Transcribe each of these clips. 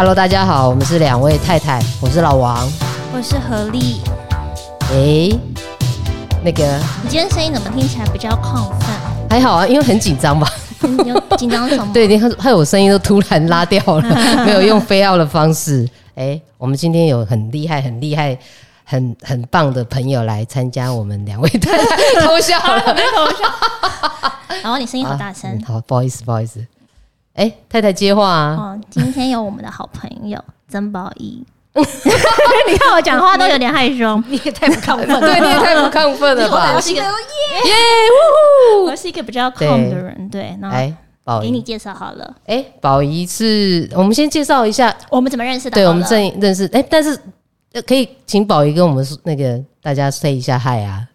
Hello，大家好，我们是两位太太，我是老王，我是何丽。哎，那个，你今天声音怎么听起来比较亢奋？还好啊，因为很紧张吧？你有紧张什么？对，你看，害我声音都突然拉掉了，没有用非要的方式。哎，我们今天有很厉害、很厉害、很很棒的朋友来参加我们两位太太 偷笑了，偷笑。然后你声音好大声，啊，好，不好意思，不好意思。哎，太太接话啊！哦，今天有我们的好朋友 曾宝仪。你看我讲话都有点害羞，你也太不亢奋了，对，你也太不亢奋了吧？我是一个耶耶，我是一个比较 calm 的人，对。来，宝仪，给你介绍好了。哎，宝仪是我们先介绍一下我们怎么认识的？对，我们正认识。哎，但是可以请宝仪跟我们那个大家 say 一下嗨啊。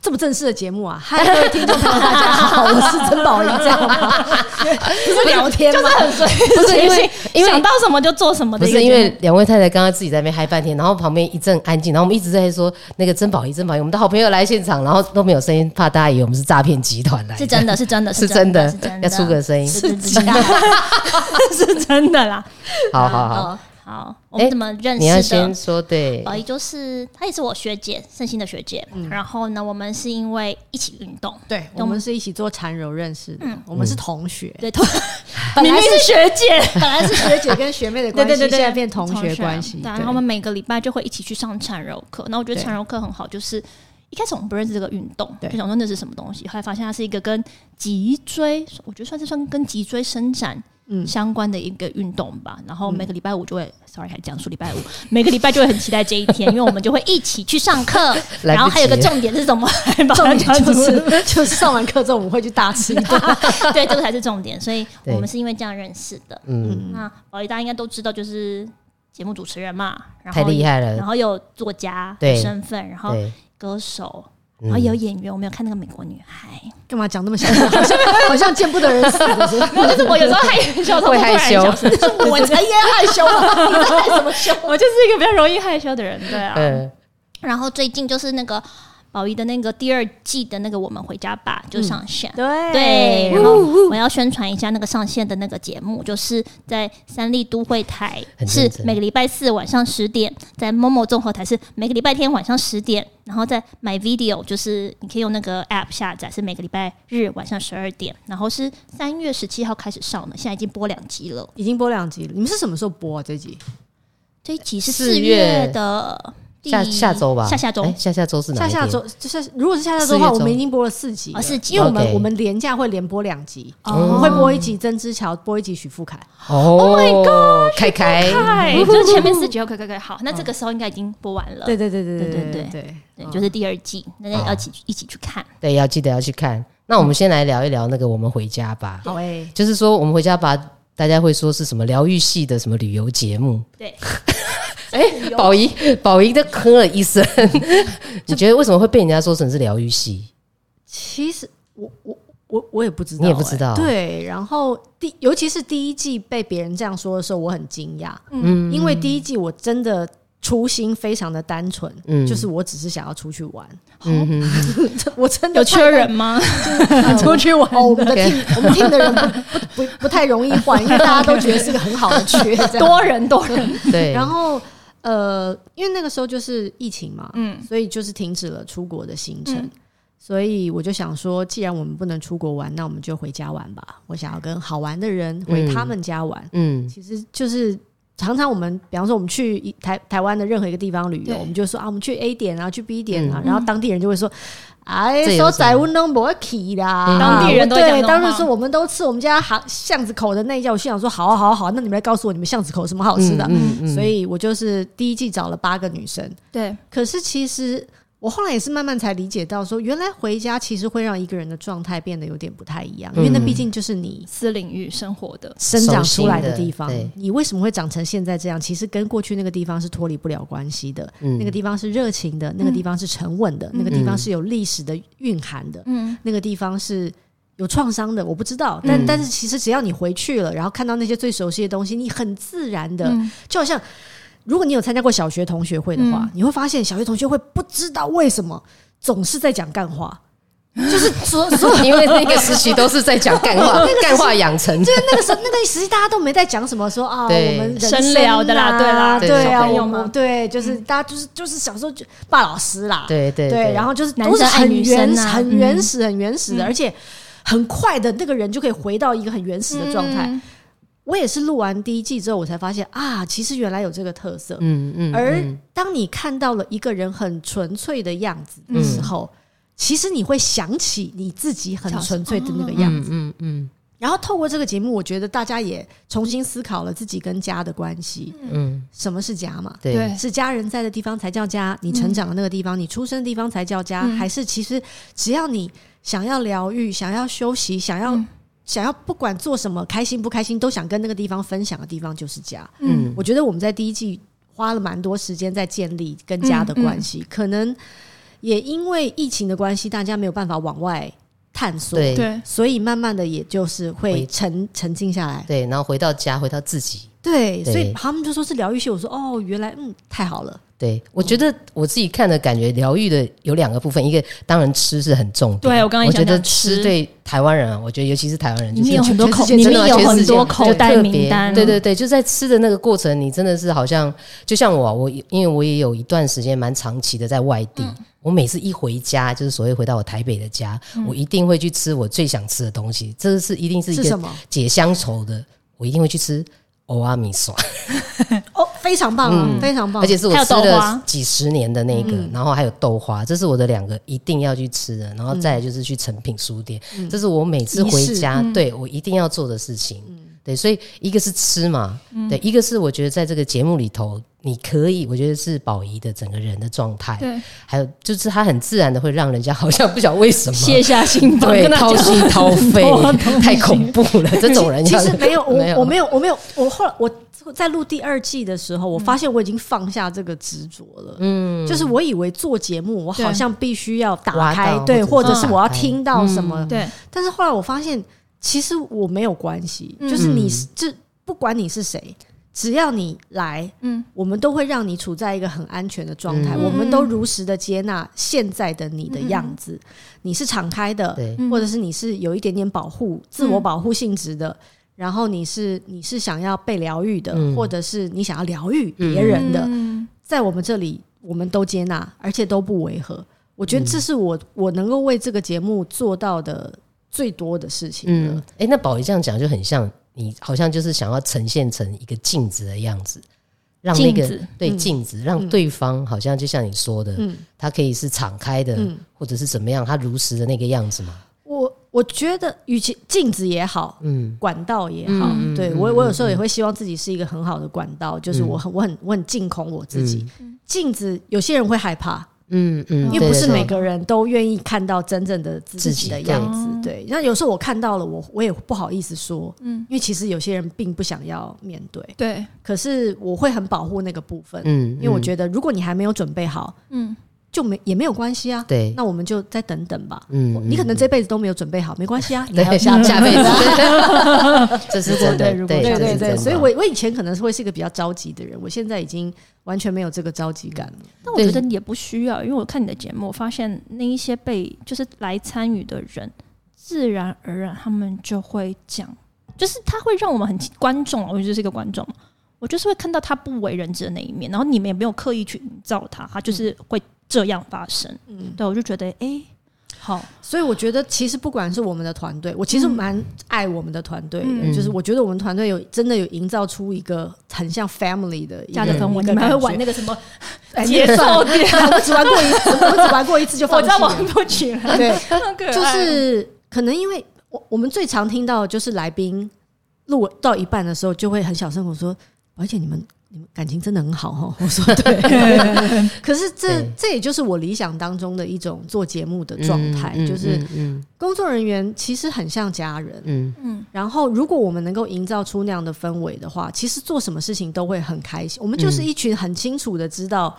这么正式的节目啊！嗨，各位听众朋友，大家好，我是曾宝仪，这样吗？不是聊天吗？就是很随，不是因为因为想到什么就做什么的。不是因为两位太太刚刚自己在那边嗨半天，然后旁边一阵安静，然后我们一直在说那个曾宝仪，曾宝仪，我们的好朋友来现场，然后都没有声音，怕大家以为我们是诈骗集团来。是真的，是真的，是真的，要出个声音，是真的，是真的啦。好好好。好，我们怎么认识的？你要先说对。宝仪就是她，也是我学姐，圣心的学姐。嗯、然后呢，我们是因为一起运动，对，我们是一起做缠柔认识的。嗯，我们是同学，对，同 本来是学姐，本来是学姐跟学妹的 关系，对对对对，现在变同学关系。对，然后我们每个礼拜就会一起去上缠柔课。那我觉得缠柔课很好，就是一开始我们不认识这个运动，就想说那是什么东西，后来发现它是一个跟脊椎，我觉得算是算跟脊椎伸展。嗯，相关的一个运动吧，然后每个礼拜五就会、嗯、，sorry 还讲述礼拜五，每个礼拜就会很期待这一天，因为我们就会一起去上课，然后还有个重点是什么？重点就是就是上完课之后我们会去大吃一顿，对，这个才是重点，所以我们是因为这样认识的。嗯，那宝仪大家应该都知道，就是节目主持人嘛，然后太厉害了，然后有作家的身份，然后歌手。然后有演员，我没有看那个美国女孩，干嘛讲那么小声？好 像好像见不得人死。就是我有时候害羞，会害羞，我才也害羞啊！你在害什么羞？我就是一个比较容易害羞的人，对啊。然后最近就是那个。宝仪的那个第二季的那个《我们回家吧》就上线，对对，然后我要宣传一下那个上线的那个节目，就是在三立都会台是每个礼拜四晚上十点，在 MOMO 综合台是每个礼拜天晚上十点，然后在 My Video 就是你可以用那个 App 下载，是每个礼拜日晚上十二点，然后是三月十七号开始上的，现在已经播两集了，已经播两集了。你们是什么时候播啊？这集？这一集是四月的。下下周吧，下下周，下下周是哪？下下周就是，如果是下下周的话，我们已经播了四集，四集，因为我们我们连假会连播两集，我们会播一集曾之乔，播一集许富凯。Oh my god，凯凯，就是前面四集，OK 可以可以，好，那这个时候应该已经播完了。对对对对对对对对对，就是第二季，大家要一起一起去看。对，要记得要去看。那我们先来聊一聊那个我们回家吧。好诶，就是说我们回家吧，大家会说是什么疗愈系的什么旅游节目？对。哎，宝仪，宝仪的哼了一声。你觉得为什么会被人家说成是疗愈系？其实我我我我也不知道，你也不知道。对，然后第尤其是第一季被别人这样说的时候，我很惊讶。嗯，因为第一季我真的初心非常的单纯，嗯，就是我只是想要出去玩。嗯，我真的有缺人吗？出去玩，我们的 team，我们 team 的人不不不太容易换，因为大家都觉得是个很好的缺，多人多人。对，然后。呃，因为那个时候就是疫情嘛，嗯，所以就是停止了出国的行程，嗯、所以我就想说，既然我们不能出国玩，那我们就回家玩吧。我想要跟好玩的人回他们家玩，嗯，嗯其实就是常常我们，比方说我们去台台湾的任何一个地方旅游，我们就说啊，我们去 A 点啊，去 B 点啊，嗯、然后当地人就会说。哎，说在温东不会去啦，当地人都对，当时说我们都吃我们家巷巷子口的那一家，我心想说好啊好啊好啊，那你们来告诉我你们巷子口有什么好吃的，所以我就是第一季找了八个女生，对，可是其实。我后来也是慢慢才理解到，说原来回家其实会让一个人的状态变得有点不太一样，因为那毕竟就是你私领域生活的生长出来的地方。你为什么会长成现在这样？其实跟过去那个地方是脱离不了关系的。那个地方是热情的，那个地方是沉稳的，那个地方是有历史的蕴含的，那个地方是有创伤的。我不知道，但但是其实只要你回去了，然后看到那些最熟悉的东西，你很自然的，就好像。如果你有参加过小学同学会的话，嗯、你会发现小学同学会不知道为什么总是在讲干话，就是 所所有，因为那个时期都是在讲干话，干话养成。就是那个时候，那个时期大家都没在讲什么，说啊，我们深聊的啦，对啦，对啊，我们对，就是大家就是就是小时候就霸老师啦，对对对，然后就是都是很原始、很原始、很原始的，而且很快的那个人就可以回到一个很原始的状态。我也是录完第一季之后，我才发现啊，其实原来有这个特色。嗯嗯。而当你看到了一个人很纯粹的样子的时候，其实你会想起你自己很纯粹的那个样子，嗯嗯，然后透过这个节目，我觉得大家也重新思考了自己跟家的关系，嗯，什么是家嘛？对，是家人在的地方才叫家，你成长的那个地方，你出生的地方才叫家，还是其实只要你想要疗愈、想要休息、想要想要不管做什么，开心不开心都想跟那个地方分享的地方就是家。嗯，我觉得我们在第一季花了蛮多时间在建立跟家的关系，可能。也因为疫情的关系，大家没有办法往外探索，对，所以慢慢的也就是会沉沉静下来，对，然后回到家，回到自己，对，所以他们就说是疗愈系，我说哦，原来嗯，太好了。对，我觉得我自己看的感觉，疗愈的有两个部分，一个当然吃是很重点。对，我刚刚我觉得吃对台湾人啊，我觉得尤其是台湾人，你有很多口，你有很多口袋名单。对对对，就在吃的那个过程，你真的是好像就像我，我因为我也有一段时间蛮长期的在外地，我每次一回家，就是所谓回到我台北的家，我一定会去吃我最想吃的东西，这是一定是一个解乡愁的，我一定会去吃。欧阿米耍，哦，非常棒啊，嗯、非常棒！而且是我吃了几十年的那个，然后还有豆花，这是我的两个一定要去吃的。然后再来就是去诚品书店，嗯、这是我每次回家、嗯、对我一定要做的事情。嗯、对，所以一个是吃嘛，嗯、对，一个是我觉得在这个节目里头。你可以，我觉得是宝仪的整个人的状态，对，还有就是他很自然的会让人家 好像不晓得为什么卸下心防，对，掏心掏 肺，太恐怖了。这种人其实没有，我我没有，我没有，我后来我在录第二季的时候，我发现我已经放下这个执着了。嗯，就是我以为做节目，我好像必须要打开，对，或者是我要听到什么，对。但是后来我发现，其实我没有关系，就是你是这不管你是谁。只要你来，嗯，我们都会让你处在一个很安全的状态，嗯、我们都如实的接纳现在的你的样子。嗯、你是敞开的，对。或者是你是有一点点保护、嗯、自我保护性质的，然后你是你是想要被疗愈的，嗯、或者是你想要疗愈别人的，嗯、在我们这里，我们都接纳，而且都不违和。我觉得这是我我能够为这个节目做到的最多的事情。了，哎、欸，那宝仪这样讲就很像。你好像就是想要呈现成一个镜子的样子，让那个子对镜子，让对方好像就像你说的，嗯，他可以是敞开的，嗯，或者是怎么样，他如实的那个样子吗？我我觉得，与其镜子也好，嗯，管道也好，嗯、对我我有时候也会希望自己是一个很好的管道，嗯、就是我很我很我很净空我自己。镜、嗯、子有些人会害怕。嗯嗯，因为不是每个人都愿意看到真正的自己的样子，对。那有时候我看到了，我我也不好意思说，嗯，因为其实有些人并不想要面对，对。可是我会很保护那个部分，嗯，因为我觉得如果你还没有准备好，嗯。就没也没有关系啊，对，那我们就再等等吧。嗯，你可能这辈子都没有准备好，没关系啊，你还要下下辈子。这是真的，对对对对。所以我我以前可能是会是一个比较着急的人，我现在已经完全没有这个着急感了。但我觉得也不需要，因为我看你的节目，我发现那一些被就是来参与的人，自然而然他们就会讲，就是他会让我们很观众，我就是一个观众，我就是会看到他不为人知的那一面，然后你们也没有刻意去营造他，他就是会。这样发生，嗯，对，我就觉得，哎、欸，好，所以我觉得，其实不管是我们的团队，我其实蛮爱我们的团队的，嗯、就是我觉得我们团队有真的有营造出一个很像 family 的家的氛围。你们还会玩那个什么节奏点？我只玩过一次，我只玩过一次就放弃了。我玩不起来。对，就是可能因为我我们最常听到就是来宾录到一半的时候就会很小声我说，而且你们。你们感情真的很好哦，我说 对。可是这这也就是我理想当中的一种做节目的状态，嗯、就是工作人员其实很像家人，嗯嗯。然后如果我们能够营造出那样的氛围的话，其实做什么事情都会很开心。我们就是一群很清楚的知道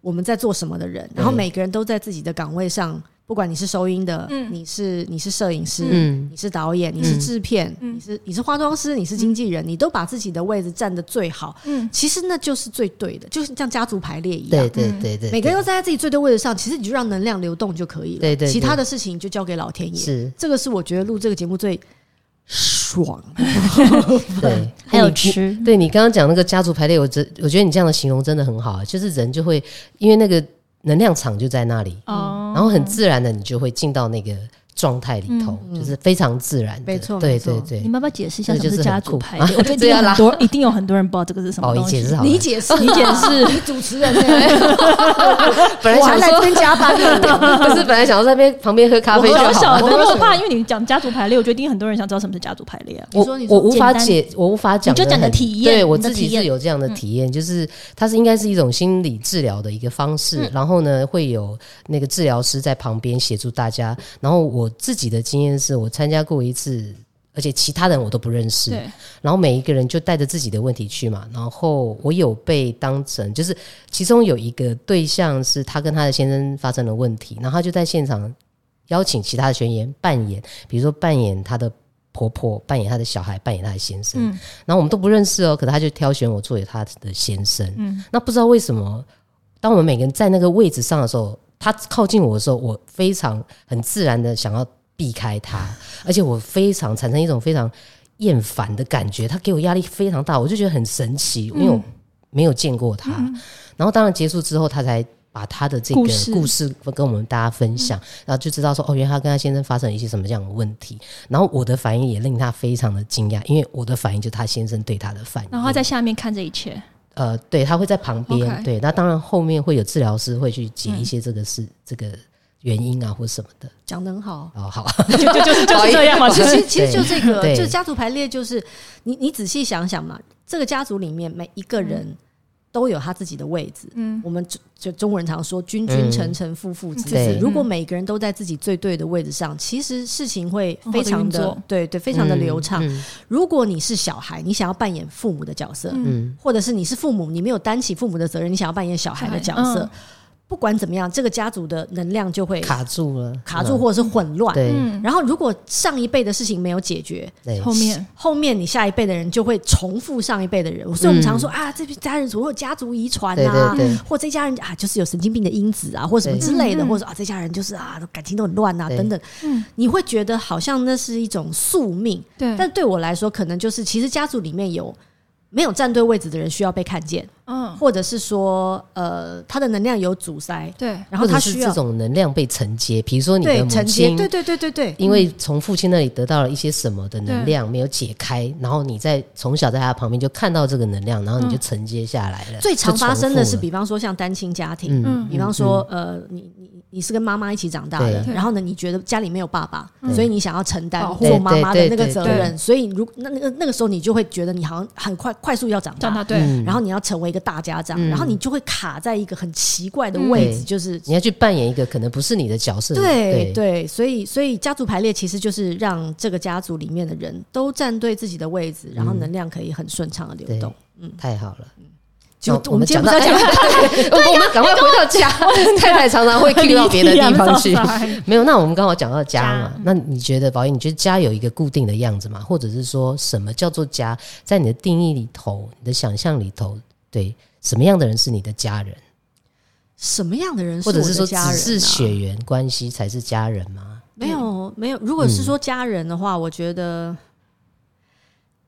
我们在做什么的人，然后每个人都在自己的岗位上不管你是收音的，嗯、你是你是摄影师，嗯、你是导演，你是制片，嗯、你是你是化妆师，你是经纪人，嗯、你都把自己的位置站得最好。嗯，其实那就是最对的，就是像家族排列一样。对对对对，每个人都站在自己最对位置上，其实你就让能量流动就可以了。对对，对，其他的事情就交给老天爷。是，这个是我觉得录这个节目最爽。对，还有吃。对你刚刚讲那个家族排列，我觉我觉得你这样的形容真的很好，就是人就会因为那个。能量场就在那里，哦、然后很自然的，你就会进到那个。状态里头就是非常自然的，没错，对对对。你要不要解释一下什么是家族排列？我觉得很多一定有很多人不知道这个是什么东西。你解释，你解释，你主持人。本来想说加班，不是本来想要在边旁边喝咖啡就好。我我怕，因为你讲家族排列，我觉得一定很多人想知道什么是家族排列啊。我我无法解，我无法讲，你就讲的体验。对我自己是有这样的体验，就是它是应该是一种心理治疗的一个方式。然后呢，会有那个治疗师在旁边协助大家。然后我自己的经验。是我参加过一次，而且其他人我都不认识。对，然后每一个人就带着自己的问题去嘛。然后我有被当成，就是其中有一个对象是他跟他的先生发生了问题，然后他就在现场邀请其他的学员扮演，比如说扮演他的婆婆，扮演他的小孩，扮演他的先生。嗯，然后我们都不认识哦，可是他就挑选我作为他的先生。嗯，那不知道为什么，当我们每个人在那个位置上的时候，他靠近我的时候，我非常很自然的想要。避开他，而且我非常产生一种非常厌烦的感觉，他给我压力非常大，我就觉得很神奇，因为我没有见过他。嗯、然后当然结束之后，他才把他的这个故事跟我们大家分享，嗯、然后就知道说哦，原来他跟他先生发生了一些什么这样的问题。然后我的反应也令他非常的惊讶，因为我的反应就是他先生对他的反应。然后他在下面看这一切，呃，对他会在旁边.对，那当然后面会有治疗师会去解一些这个事，嗯、这个。原因啊，或什么的，讲得很好哦，好，就就就是就是这样嘛。其实其实就这个，就家族排列，就是你你仔细想想嘛，这个家族里面每一个人都有他自己的位置。嗯，我们就就中国人常说“君君臣臣，父父子子”。如果每个人都在自己最对的位置上，其实事情会非常的对对，非常的流畅。如果你是小孩，你想要扮演父母的角色，嗯，或者是你是父母，你没有担起父母的责任，你想要扮演小孩的角色。不管怎么样，这个家族的能量就会卡住了，卡住或者是混乱。对，然后如果上一辈的事情没有解决，后面。后面你下一辈的人就会重复上一辈的人。所以我们常说啊，这家人如果有家族遗传啊，或这家人啊就是有神经病的因子啊，或什么之类的，或者说啊这家人就是啊感情都很乱啊等等。你会觉得好像那是一种宿命。对，但对我来说，可能就是其实家族里面有没有站对位置的人需要被看见。嗯，或者是说，呃，他的能量有阻塞，对，然后他需要这种能量被承接，比如说你的母亲，对对对对对，因为从父亲那里得到了一些什么的能量没有解开，然后你在从小在他旁边就看到这个能量，然后你就承接下来了。最常发生的是，比方说像单亲家庭，嗯，比方说，呃，你你你是跟妈妈一起长大的，然后呢，你觉得家里没有爸爸，所以你想要承担做妈妈的那个责任，所以如那那个那个时候你就会觉得你好像很快快速要长大，对，然后你要成为一个大家长，然后你就会卡在一个很奇怪的位置，就是你要去扮演一个可能不是你的角色。对对，所以所以家族排列其实就是让这个家族里面的人都站对自己的位置，然后能量可以很顺畅的流动。嗯，太好了。就我们讲到讲，我们赶快回到家。太太常常会去到别的地方去。没有，那我们刚好讲到家嘛。那你觉得，宝仪，你觉得家有一个固定的样子吗？或者是说什么叫做家？在你的定义里头，你的想象里头，对？什么样的人是你的家人？什么样的人是或者是说只是血缘关系才是家人吗？没有，没有。如果是说家人的话，嗯、我觉得，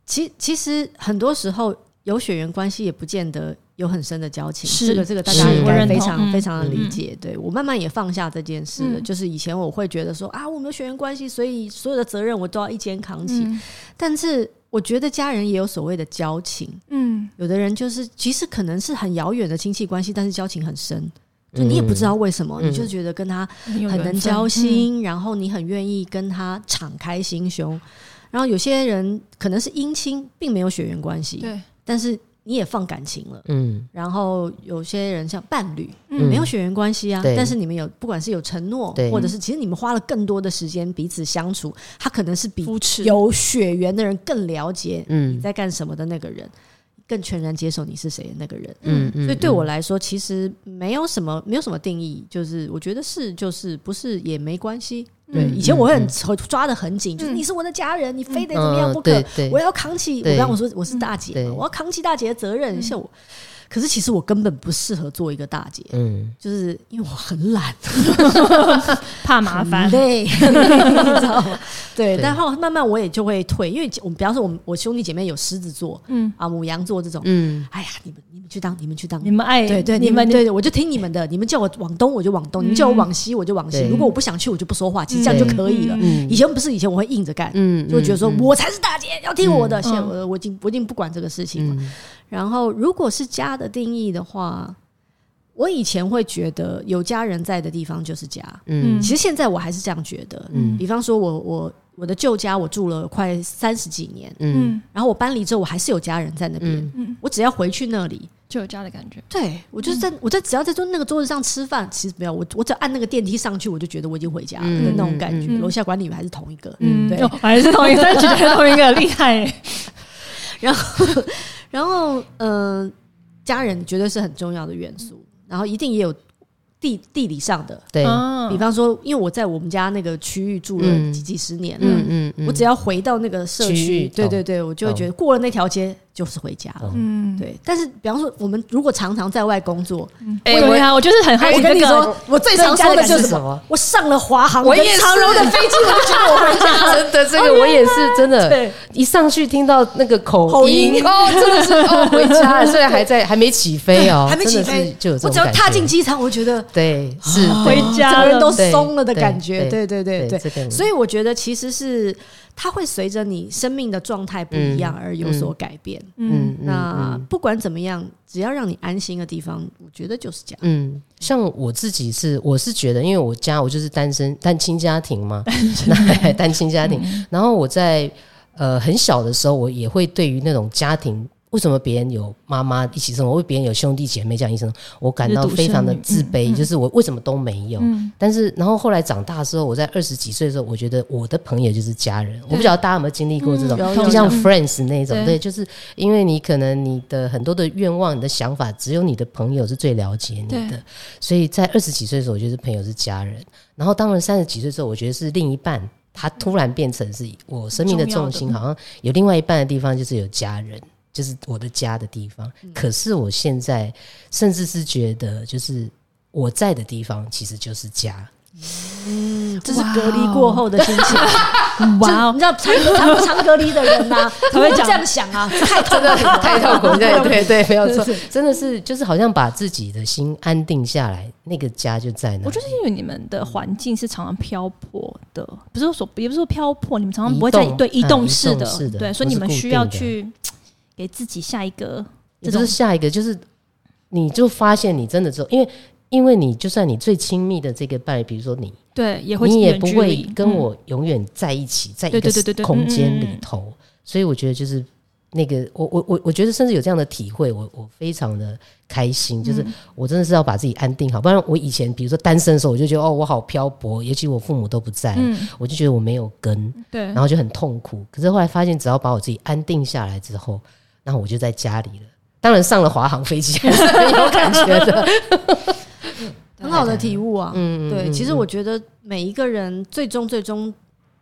其其实很多时候有血缘关系也不见得有很深的交情。这个，这个大家应该非常非常的理解。嗯、对，我慢慢也放下这件事了。嗯、就是以前我会觉得说啊，我们有血缘关系，所以所有的责任我都要一肩扛起。嗯、但是。我觉得家人也有所谓的交情，嗯，有的人就是其实可能是很遥远的亲戚关系，但是交情很深，就你也不知道为什么，嗯、你就觉得跟他很能交心，嗯、然后你很愿意跟他敞开心胸。然后有些人可能是姻亲，并没有血缘关系，对，但是。你也放感情了，嗯，然后有些人像伴侣，嗯。没有血缘关系啊，但是你们有，不管是有承诺，或者是其实你们花了更多的时间彼此相处，他可能是比有血缘的人更了解你在干什么的那个人，更全然接受你是谁的那个人。嗯嗯，所以对我来说，其实没有什么没有什么定义，就是我觉得是就是不是也没关系。对，以前我会很抓的很紧，就是你是我的家人，你非得怎么样不可，我要扛起。我刚我说我是大姐，我要扛起大姐的责任，像我。可是其实我根本不适合做一个大姐，嗯，就是因为我很懒，怕麻烦，对，你知道吗？对，然后慢慢我也就会退，因为我们比方说我们我兄弟姐妹有狮子座，嗯。啊母羊座这种，嗯，哎呀，你们你们去当，你们去当，你们爱，对对，你们对对，我就听你们的，你们叫我往东我就往东，你们叫我往西我就往西，如果我不想去我就不说话，其实这样就可以了。以前不是以前我会硬着干，嗯，就觉得说我才是大姐，要听我的，现在我我已经我已经不管这个事情了。然后，如果是家的定义的话，我以前会觉得有家人在的地方就是家。嗯，其实现在我还是这样觉得。嗯，比方说我我我的旧家我住了快三十几年。嗯，然后我搬离之后，我还是有家人在那边。嗯，我只要回去那里就有家的感觉。对，我就是在我在只要在桌那个桌子上吃饭，其实没有我我只要按那个电梯上去，我就觉得我已经回家了的那种感觉。楼下管理员还是同一个。嗯，对，还是同一个，觉得同一个厉害。然后。然后，嗯、呃，家人绝对是很重要的元素，然后一定也有地地理上的，对，比方说，因为我在我们家那个区域住了几几十年了，嗯嗯嗯、我只要回到那个社区，对对对，我就会觉得过了那条街。就是回家了，嗯，对。但是，比方说，我们如果常常在外工作，哎，我呀，我就是很好奇。我跟你说，我最常说的就是什么？我上了华航、长荣的飞机，我就觉得我回家了。真的，这个我也是真的。对，一上去听到那个口音，哦，真的是哦，回家了。虽然还在，还没起飞哦，还没起飞，就有这种感觉。我只要踏进机场，我觉得对，是回家，整个人都松了的感觉。对对对对，所以我觉得其实是。它会随着你生命的状态不一样而有所改变。嗯，那不管怎么样，只要让你安心的地方，我觉得就是这样。嗯，像我自己是，我是觉得，因为我家我就是单身单亲家庭嘛，单亲家庭。然后我在呃很小的时候，我也会对于那种家庭。为什么别人有妈妈一起生活，为别人有兄弟姐妹这样一生，我感到非常的自卑。就是我为什么都没有？但是然后后来长大的时候，我在二十几岁的时候，我觉得我的朋友就是家人。我不晓得大家有没有经历过这种，就像 Friends 那种，对，就是因为你可能你的很多的愿望、你的想法，只有你的朋友是最了解你的。所以在二十几岁的时候，我觉得朋友是家人。然后当然三十几岁的时候，我觉得是另一半，他突然变成是我生命的重心，好像有另外一半的地方就是有家人。就是我的家的地方，可是我现在甚至是觉得，就是我在的地方其实就是家。嗯，这是隔离过后的心情。哇哦，你知道长长长隔离的人呐，他会这样想啊，太痛苦，太痛苦。对对对，没有错，真的是就是好像把自己的心安定下来，那个家就在那。我就是因为你们的环境是常常漂泊的，不是说也不是说漂泊，你们常常不会在对移动式的，对，所以你们需要去。给自己下一个，也就是下一个，就是你就发现你真的之后，因为因为你就算你最亲密的这个伴侣，比如说你，对，也会你也不会跟我永远在一起，在一个空间里头，所以我觉得就是那个，我我我我觉得甚至有这样的体会，我我非常的开心，就是我真的是要把自己安定好，不然我以前比如说单身的时候，我就觉得哦，我好漂泊，尤其我父母都不在，我就觉得我没有根，对，然后就很痛苦。可是后来发现，只要把我自己安定下来之后。然后我就在家里了，当然上了华航飞机还是很有感觉的，很好的体悟啊。嗯，对，其实我觉得每一个人最终最终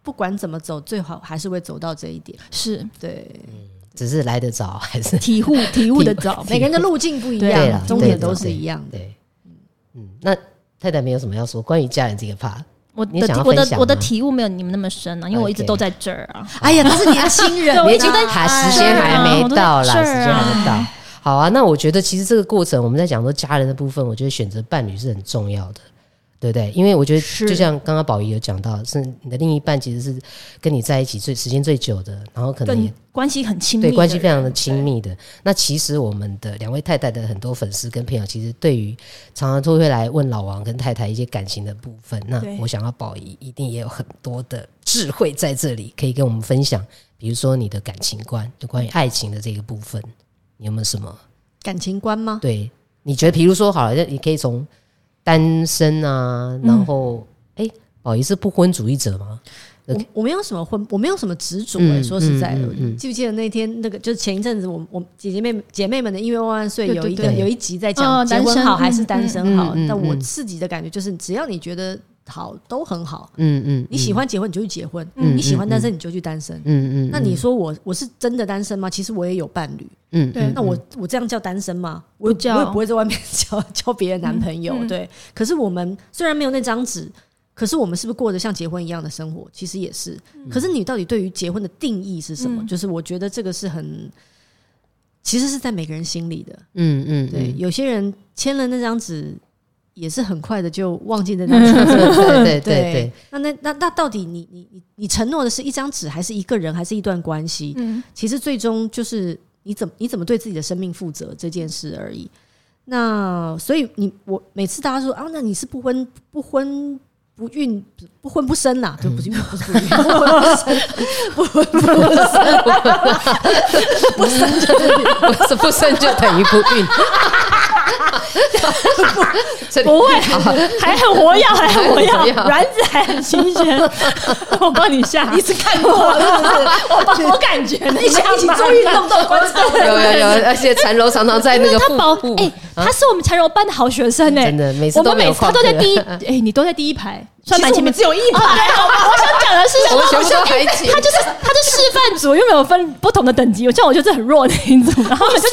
不管怎么走，最好还是会走到这一点。是对，只是来得早还是体悟体悟的早，每个人的路径不一样，终点都是一样的。对，嗯，那太太没有什么要说关于家人这个 part。我的我的我的体悟没有你们那么深啊，因为我一直都在这儿啊。哎呀，他是年轻人，年轻人还时间还没到啦，时间还没到。好啊，那我觉得其实这个过程，我们在讲说家人的部分，我觉得选择伴侣是很重要的。对不对？因为我觉得，就像刚刚宝仪有讲到，是你的另一半其实是跟你在一起最时间最久的，然后可能也关系很亲密，对，关系非常的亲密的。那其实我们的两位太太的很多粉丝跟朋友，其实对于常常都会来问老王跟太太一些感情的部分。那我想要宝仪一定也有很多的智慧在这里，可以跟我们分享。比如说你的感情观，就关于爱情的这个部分，你有没有什么感情观吗？对，你觉得，比如说好了，你可以从。单身啊，然后哎，宝仪是不婚主义者吗？我我没有什么婚，我没有什么执着哎。说实在的，记不记得那天那个就是前一阵子，我我姐姐妹姐妹们的音乐万万岁有一个有一集在讲结婚好还是单身好，但我自己的感觉就是，只要你觉得。好，都很好。嗯嗯，你喜欢结婚你就去结婚，你喜欢单身你就去单身。嗯嗯，那你说我我是真的单身吗？其实我也有伴侣。嗯，对。那我我这样叫单身吗？我我也不会在外面 交交别的男朋友。对。可是我们虽然没有那张纸，可是我们是不是过着像结婚一样的生活？其实也是。可是你到底对于结婚的定义是什么？就是我觉得这个是很，其实是在每个人心里的。嗯嗯，对。有些人签了那张纸。也是很快的就忘记那张纸，对对对对。那那那那到底你你你你承诺的是一张纸，还是一个人，还是一段关系？嗯，其实最终就是你怎么你怎么对自己的生命负责这件事而已。那所以你我每次大家说啊，那你是不婚不婚不孕不婚不生呐？不是不是不孕，不婚不生，不婚不生，不生就不生就等于不孕。不不会，还很活跃，还很活跃，卵 子还很新鲜。我帮你下，你是看过是不是？我我感觉一起一起做运动都观察。有有有，而且残柔常常在那个他保哎，他是我们残柔班的好学生哎，真的，每次他都在第一哎，你都在第一排。算蛮前面，只有一排。好吧，我想讲的是，我全部都排挤。他就是他是示范组，又没有分不同的等级。像我就是很弱的那一组，然后就是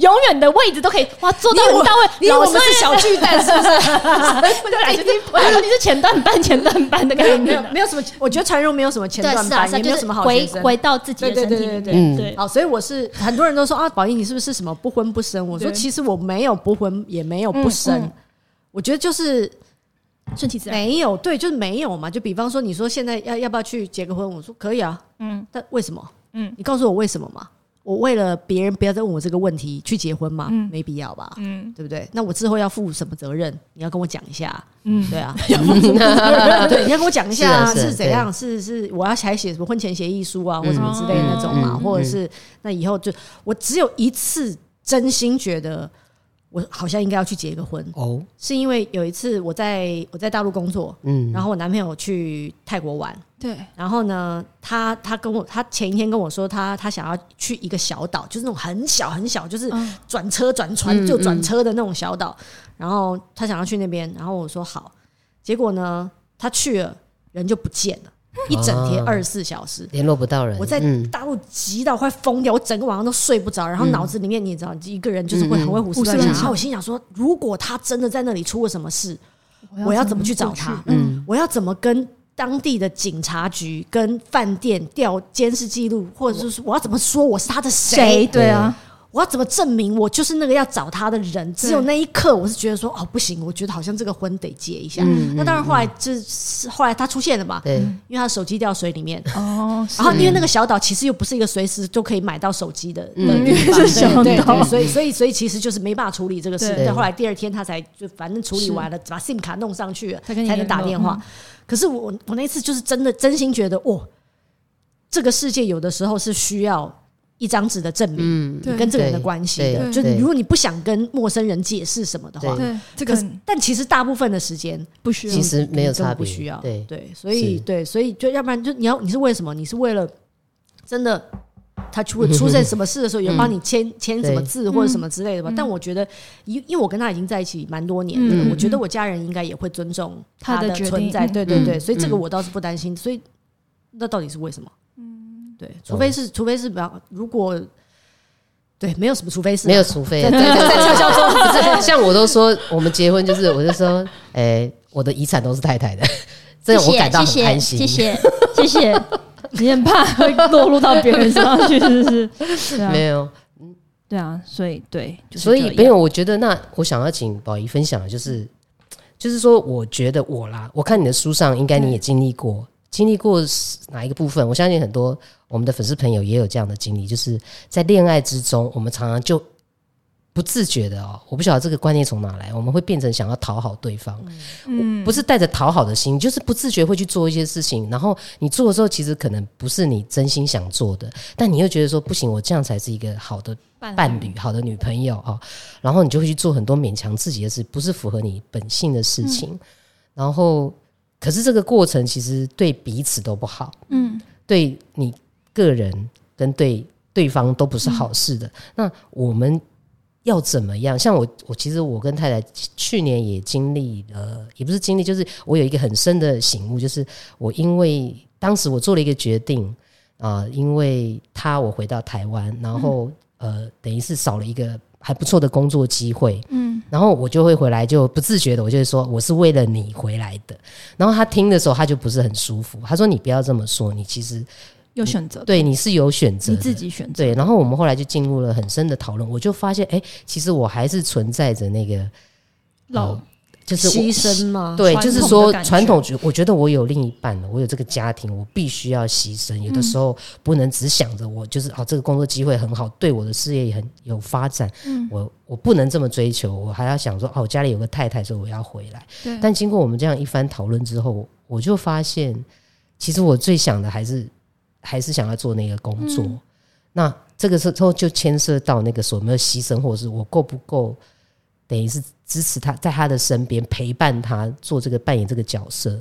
永远的位置都可以哇做到很到位。你以为我们是小巨蛋是不是？我就感觉我说你是前段班前段班的感觉，没有没有什么。我觉得传荣没有什么前段班，也没有什么好学生。回到自己的身体里面，对。好，所以我是很多人都说啊，宝仪你是不是什么不婚不生？我说其实我没有不婚，也没有不生。我觉得就是。顺其自然，没有对，就是没有嘛。就比方说，你说现在要要不要去结个婚？我说可以啊，嗯，但为什么？嗯，你告诉我为什么嘛？我为了别人不要再问我这个问题去结婚嘛？嗯，没必要吧？嗯，对不对？那我之后要负什么责任？你要跟我讲一下。嗯，对啊？对，你要跟我讲一下是怎样？是是，我要还写什么婚前协议书啊，或什么之类的那种嘛？或者是那以后就我只有一次真心觉得。我好像应该要去结个婚。哦，是因为有一次我在我在大陆工作，嗯，然后我男朋友去泰国玩，对，然后呢，他他跟我他前一天跟我说他他想要去一个小岛，就是那种很小很小，就是转车转船就转车的那种小岛，然后他想要去那边，然后我说好，结果呢，他去了，人就不见了。一整天二十四小时。联络不到人，我在大陆急到快疯掉，我整个晚上都睡不着，然后脑子里面你也知道，一个人就是会很会胡思乱想。然后我心想说，如果他真的在那里出了什么事，我要怎么去找他？嗯，我要怎么跟当地的警察局、跟饭店调监视记录，或者是我要怎么说我是他的谁？对啊。我要怎么证明我就是那个要找他的人？只有那一刻，我是觉得说哦不行，我觉得好像这个婚得结一下。那当然后来就是后来他出现了嘛，对，因为他手机掉水里面哦，然后因为那个小岛其实又不是一个随时都可以买到手机的地方，对 对，所以所以所以其实就是没办法处理这个事。对，后来第二天他才就反正处理完了，把 SIM 卡弄上去了，才能打电话。可是我我那次就是真的真心觉得，哦，这个世界有的时候是需要。一张纸的证明，你跟这个人的关系的，就如果你不想跟陌生人解释什么的话，这个，但其实大部分的时间不需要，其实没有差别，不需要，对对，所以对，所以就要不然就你要你是为什么？你是为了真的他出出现 什么事的时候，有人帮你签签什么字或者什么之类的吧？但我觉得，因因为我跟他已经在一起蛮多年了，我觉得我家人应该也会尊重他的存在，对对对，所以这个我倒是不担心。所以那到底是为什么？对，除非是，除非是比较，如果对，没有什么，除非是没有，除非对对对，悄悄说，像我都说，我们结婚就是，我就说，哎，我的遗产都是太太的，这样我感到很开心。谢谢，谢谢。你很怕会落入到别人身上去，是不是？没有，嗯对啊，所以对，所以没有。我觉得那我想要请宝仪分享的就是，就是说，我觉得我啦，我看你的书上，应该你也经历过。经历过哪一个部分？我相信很多我们的粉丝朋友也有这样的经历，就是在恋爱之中，我们常常就不自觉的哦，我不晓得这个观念从哪来，我们会变成想要讨好对方，嗯，不是带着讨好的心，就是不自觉会去做一些事情，然后你做的时候，其实可能不是你真心想做的，但你又觉得说不行，我这样才是一个好的伴侣、好的女朋友哦，然后你就会去做很多勉强自己的事，不是符合你本性的事情，然后。可是这个过程其实对彼此都不好，嗯，对你个人跟对对方都不是好事的。嗯、那我们要怎么样？像我，我其实我跟太太去年也经历了，也不是经历，就是我有一个很深的醒悟，就是我因为当时我做了一个决定啊、呃，因为他我回到台湾，然后、嗯、呃，等于是少了一个。还不错的工作机会，嗯，然后我就会回来，就不自觉的，我就会说我是为了你回来的。然后他听的时候，他就不是很舒服。他说：“你不要这么说，你其实有选择，对，你是有选择，你自己选择。”对。然后我们后来就进入了很深的讨论，我就发现，哎，其实我还是存在着那个老。呃就是牺牲吗？对，就是说传统觉，我觉得我有另一半了，我有这个家庭，我必须要牺牲。有的时候不能只想着我，就是哦，这个工作机会很好，对我的事业也很有发展。嗯，我我不能这么追求，我还要想说哦，家里有个太太，所以我要回来。对。但经过我们这样一番讨论之后，我就发现，其实我最想的还是还是想要做那个工作。嗯、那这个时候就牵涉到那个所谓的牺牲，或者是我够不够。等于是支持他，在他的身边陪伴他做这个扮演这个角色。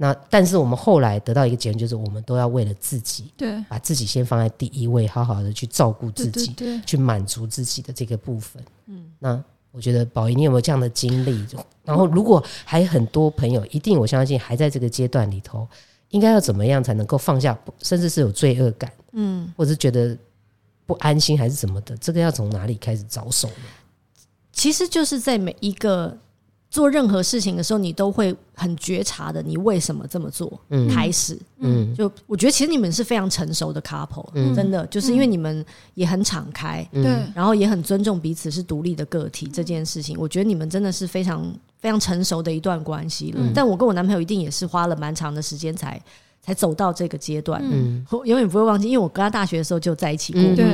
那但是我们后来得到一个结论，就是我们都要为了自己，对，把自己先放在第一位，好好的去照顾自己，对对对，去满足自己的这个部分。嗯，那我觉得宝仪，你有没有这样的经历？然后如果还很多朋友，一定我相信还在这个阶段里头，应该要怎么样才能够放下，甚至是有罪恶感，嗯，或者是觉得不安心还是什么的，这个要从哪里开始着手呢？其实就是在每一个做任何事情的时候，你都会很觉察的，你为什么这么做？嗯，开始，嗯，就我觉得其实你们是非常成熟的 couple，嗯，真的，就是因为你们也很敞开，对，然后也很尊重彼此是独立的个体这件事情，我觉得你们真的是非常非常成熟的一段关系了。但我跟我男朋友一定也是花了蛮长的时间才。才走到这个阶段，嗯，我永远不会忘记，因为我跟他大学的时候就在一起过，对，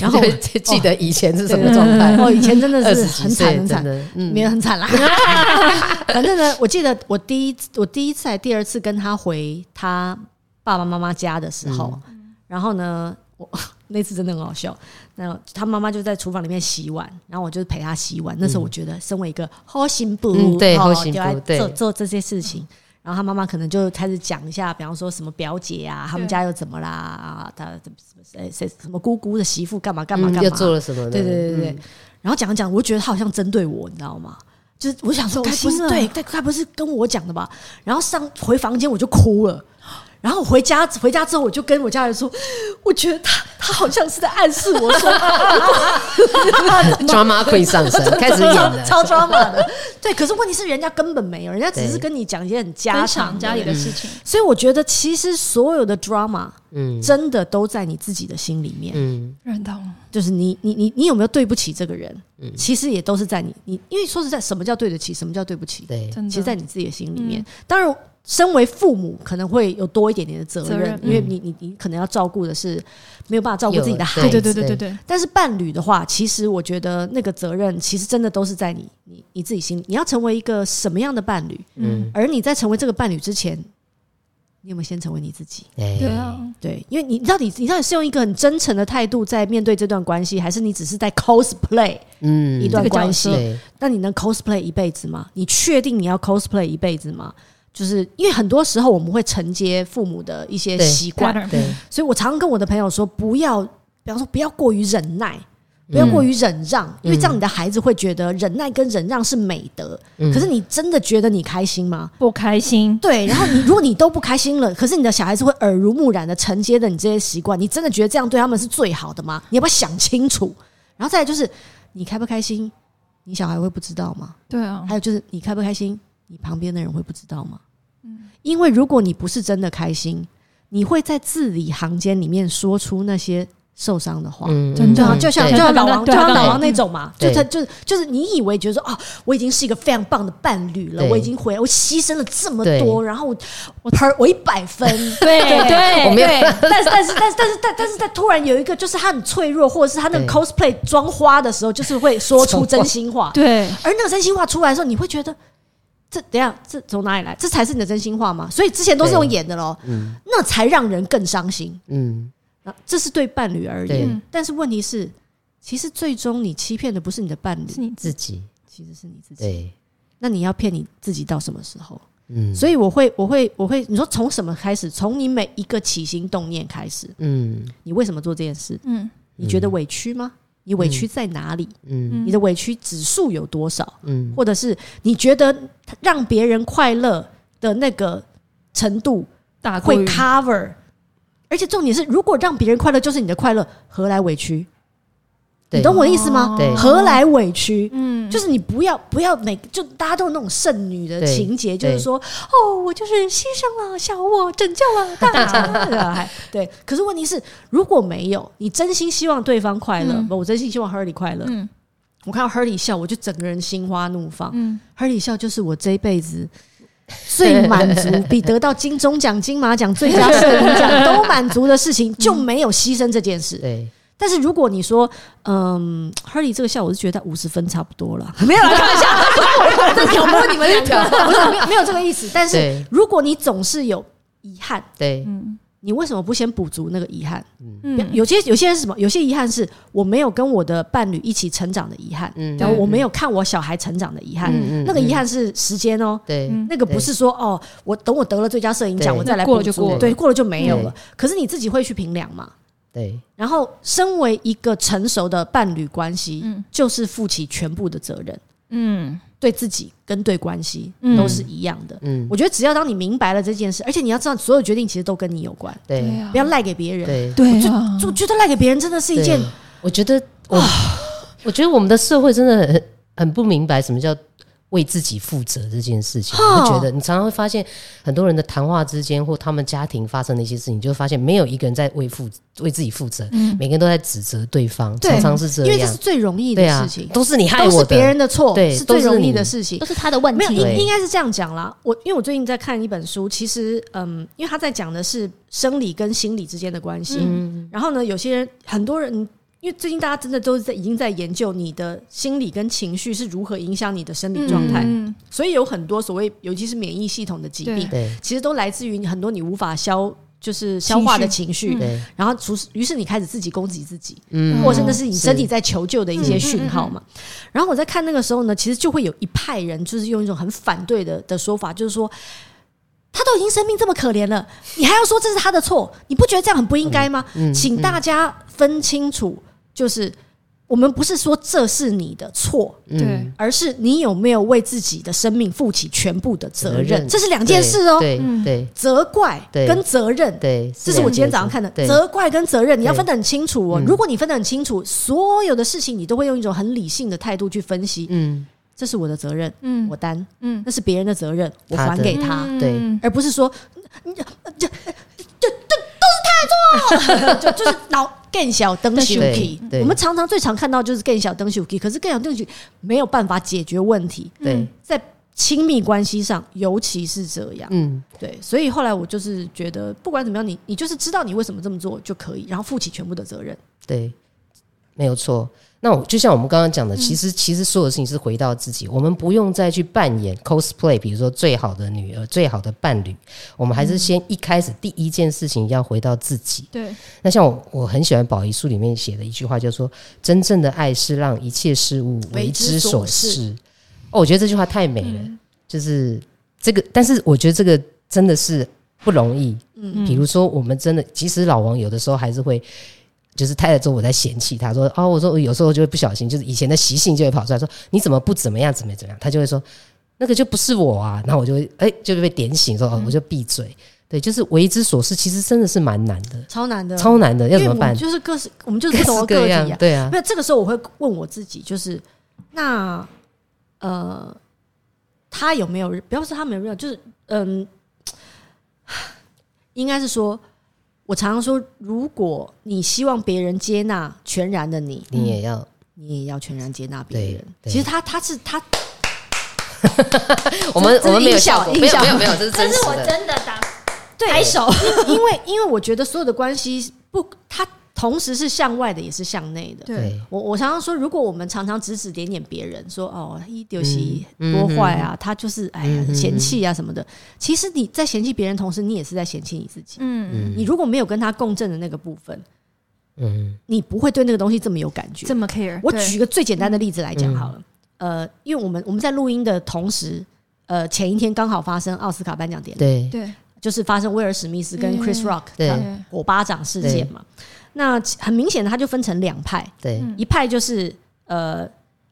然后 记得以前是什么状态？哦，以前真的是很惨很惨，嗯，没有很惨啦。反正呢，我记得我第一我第一次还第二次跟他回他爸爸妈妈家的时候，然后呢，我 那次真的很好笑。那他妈妈就在厨房里面洗碗，然后我就陪他洗碗。那时候我觉得，身为一个好媳妇，对，好媳妇，对，做做这些事情。然后他妈妈可能就开始讲一下，比方说什么表姐啊，他们家又怎么啦？啊，他什么谁谁什么姑姑的媳妇干嘛干嘛干嘛？又做了什么？对对对对。然后讲讲，我觉得他好像针对我，你知道吗？就是我想说，该不是对，该不是跟我讲的吧？然后上回房间我就哭了。然后回家回家之后，我就跟我家人说，我觉得他他好像是在暗示我说，drama queen 上身 开始演了，超 drama 的。对，可是问题是人家根本没有，人家只是跟你讲一些很家常家里的事情。所以我觉得其实所有的 drama，嗯，真的都在你自己的心里面。嗯，认同。就是你你你你有没有对不起这个人？嗯，其实也都是在你你，因为说实在，什么叫对得起？什么叫对不起？对，其实在你自己的心里面。当然。身为父母可能会有多一点点的责任，因为你你你可能要照顾的是没有办法照顾自己的孩子，对对对对对。但是伴侣的话，其实我觉得那个责任其实真的都是在你你你自己心里。你要成为一个什么样的伴侣？嗯，而你在成为这个伴侣之前，你有没有先成为你自己？对啊，对，因为你到底你到底是用一个很真诚的态度在面对这段关系，还是你只是在 cosplay 嗯一段关系？那你能 cosplay 一辈子吗？你确定你要 cosplay 一辈子吗？就是因为很多时候我们会承接父母的一些习惯，对，所以我常常跟我的朋友说，不要，比方说不要过于忍耐，不要过于忍让，嗯、因为这样你的孩子会觉得忍耐跟忍让是美德。嗯、可是你真的觉得你开心吗？不开心。对，然后你如果你都不开心了，可是你的小孩子会耳濡目染的承接着你这些习惯，你真的觉得这样对他们是最好的吗？你要不要想清楚？然后再来就是你开不开心，你小孩会不知道吗？对啊。还有就是你开不开心？你旁边的人会不知道吗？嗯，因为如果你不是真的开心，你会在字里行间里面说出那些受伤的话，嗯，真的，就像就像老王，就像老王那种嘛，就他就是就是你以为觉得说啊，我已经是一个非常棒的伴侣了，我已经回来，我牺牲了这么多，然后我我我一百分，对对，我没有，但是但是但是但是但但是在突然有一个就是他很脆弱，或者是他那个 cosplay 装花的时候，就是会说出 真心话，对，而那个真心话出来的时候，你会觉得。这等下，这从哪里来？这才是你的真心话吗？所以之前都是用演的喽，嗯，那才让人更伤心，嗯，那这是对伴侣而言。但是问题是，其实最终你欺骗的不是你的伴侣，是你自己，其实是你自己。对，那你要骗你自己到什么时候？嗯，所以我会我会我会，你说从什么开始？从你每一个起心动念开始，嗯，你为什么做这件事？嗯，你觉得委屈吗？你委屈在哪里？嗯，你的委屈指数有多少？嗯，或者是你觉得让别人快乐的那个程度会 cover？而且重点是，如果让别人快乐就是你的快乐，何来委屈？你懂我的意思吗？对，何来委屈？嗯，就是你不要不要每就大家都有那种剩女的情节，就是说哦，我就是牺牲了小我，拯救了大家。对，可是问题是，如果没有你真心希望对方快乐，不，我真心希望 Hurley 快乐。嗯，我看到 Hurley 笑，我就整个人心花怒放。嗯，Hurley 笑就是我这一辈子 最满足，比得到金钟奖、金马奖、最佳 摄影奖都满足的事情，就没有牺牲这件事。对。但是如果你说，嗯，Hurley 这个笑，我是觉得五十分差不多了，没有啦，开玩笑，在挑拨你们两个，不是没有没有这个意思。但是如果你总是有遗憾，对，你为什么不先补足那个遗憾？嗯，有些有些人是什么？有些遗憾是我没有跟我的伴侣一起成长的遗憾，嗯，然后我没有看我小孩成长的遗憾，嗯，那个遗憾是时间哦，对，那个不是说哦，我等我得了最佳摄影奖，我再来补足，对，过了就没有了。可是你自己会去评量嘛？对，然后身为一个成熟的伴侣关系，嗯，就是负起全部的责任，嗯，对自己跟对关系都是一样的，嗯，我觉得只要当你明白了这件事，而且你要知道所有决定其实都跟你有关，对，不要赖给别人，对，对，就就觉得赖给别人真的是一件，我觉得我，我觉得我们的社会真的很很不明白什么叫。为自己负责这件事情，我觉得你常常会发现很多人的谈话之间，或他们家庭发生的一些事情，你就会发现没有一个人在为负为自己负责，每个人都在指责对方，常常是这样，因为这是最容易的事情，都是你害我的，都是别人的错，对，是最容易的事情，都是他的问题。没有，应应该是这样讲啦。我因为我最近在看一本书，其实嗯，因为他在讲的是生理跟心理之间的关系，然后呢，有些人很多人。因为最近大家真的都是在已经在研究你的心理跟情绪是如何影响你的生理状态，嗯、所以有很多所谓尤其是免疫系统的疾病，其实都来自于很多你无法消就是消化的情绪，嗯、然后于是于是你开始自己攻击自己，嗯、或者那是你身体在求救的一些讯号嘛。然后我在看那个时候呢，其实就会有一派人就是用一种很反对的的说法，就是说他都已经生命这么可怜了，你还要说这是他的错？你不觉得这样很不应该吗？请大家分清楚。就是我们不是说这是你的错，对，而是你有没有为自己的生命负起全部的责任，这是两件事哦。对对，责怪跟责任，对，这是我今天早上看的。责怪跟责任你要分得很清楚哦。如果你分得很清楚，所有的事情你都会用一种很理性的态度去分析。嗯，这是我的责任，嗯，我担，嗯，那是别人的责任，我还给他，对，而不是说，这这这都是他的错，就就是老。更小灯羞气，我们常常最常看到就是更小灯羞气，可是更小灯羞气没有办法解决问题。对，在亲密关系上，尤其是这样。嗯，对，所以后来我就是觉得，不管怎么样，你你就是知道你为什么这么做就可以，然后负起全部的责任。对，没有错。那我就像我们刚刚讲的，其实其实所有事情是回到自己，我们不用再去扮演 cosplay，比如说最好的女儿、最好的伴侣，我们还是先一开始第一件事情要回到自己。对。那像我我很喜欢宝仪书里面写的一句话，就是说真正的爱是让一切事物为之所事。哦，我觉得这句话太美了，就是这个，但是我觉得这个真的是不容易。嗯。比如说，我们真的，即使老王有的时候还是会。就是太太之后，我在嫌弃他说：“哦，我说我有时候就会不小心，就是以前的习性就会跑出来说，你怎么不怎么样，怎么怎么样？”他就会说：“那个就不是我啊。”然后我就会哎、欸，就会被点醒说：“哦，我就闭嘴。”对，就是为之所事，其实真的是蛮难的，超难的，超难的，要怎么办？就是各式，我们就是不同的个体啊，对啊。那这个时候我会问我自己，就是那呃，他有没有？不要说他没有，就是嗯，应该是说。我常常说，如果你希望别人接纳全然的你，你也要，你也要全然接纳别人。其实他他是他，我们我们没有效果，没有没有没有，这是。我真的打拍手，因为因为我觉得所有的关系不他。同时是向外的，也是向内的。对，我我常常说，如果我们常常指指点点别人，说哦，一丢西多坏啊，他就是哎呀嫌弃啊什么的。其实你在嫌弃别人，同时你也是在嫌弃你自己。嗯，你如果没有跟他共振的那个部分，嗯，你不会对那个东西这么有感觉，这么 care。我举个最简单的例子来讲好了。呃，因为我们我们在录音的同时。呃前一天刚好发生奥斯卡颁奖典礼，对对，就是发生威尔史密斯跟 Chris Rock 的火巴掌事件嘛。那很明显的，他就分成两派，对，一派就是呃